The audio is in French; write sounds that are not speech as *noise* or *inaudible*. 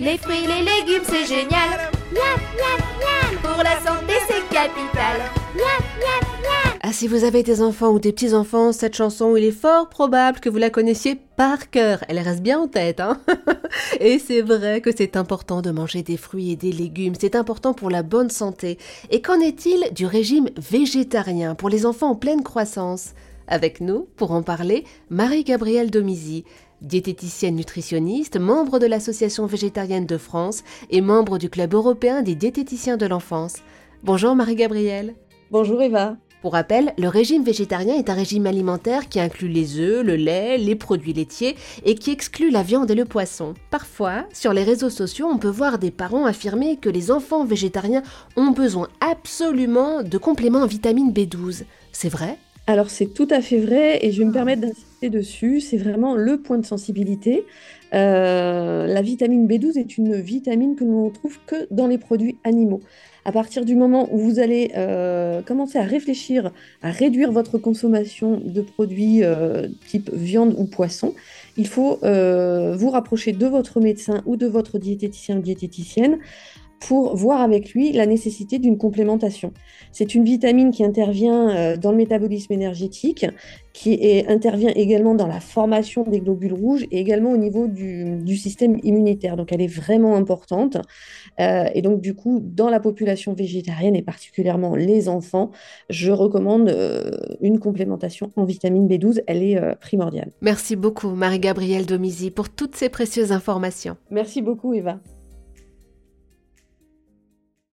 Les fruits, les légumes, c'est génial. Miam, miam, miam. Pour la santé, c'est capital. Miam, miam, miam. Ah, si vous avez des enfants ou des petits-enfants, cette chanson, il est fort probable que vous la connaissiez par cœur. Elle reste bien en tête, hein *laughs* Et c'est vrai que c'est important de manger des fruits et des légumes. C'est important pour la bonne santé. Et qu'en est-il du régime végétarien pour les enfants en pleine croissance? Avec nous, pour en parler, Marie-Gabrielle Domizy diététicienne nutritionniste, membre de l'Association végétarienne de France et membre du Club européen des diététiciens de l'enfance. Bonjour Marie-Gabrielle. Bonjour Eva. Pour rappel, le régime végétarien est un régime alimentaire qui inclut les œufs, le lait, les produits laitiers et qui exclut la viande et le poisson. Parfois, sur les réseaux sociaux, on peut voir des parents affirmer que les enfants végétariens ont besoin absolument de compléments en vitamine B12. C'est vrai? Alors c'est tout à fait vrai et je vais me permettre d'insister dessus. C'est vraiment le point de sensibilité. Euh, la vitamine B12 est une vitamine que l'on ne trouve que dans les produits animaux. À partir du moment où vous allez euh, commencer à réfléchir à réduire votre consommation de produits euh, type viande ou poisson, il faut vous rapprocher de votre médecin ou de votre diététicien ou diététicienne pour voir avec lui la nécessité d'une complémentation. C'est une vitamine qui intervient euh, dans le métabolisme énergétique, qui est, intervient également dans la formation des globules rouges et également au niveau du, du système immunitaire. Donc elle est vraiment importante. Euh, et donc du coup, dans la population végétarienne et particulièrement les enfants, je recommande euh, une complémentation en vitamine B12. Elle est euh, primordiale. Merci beaucoup Marie-Gabrielle Domizy pour toutes ces précieuses informations. Merci beaucoup Eva.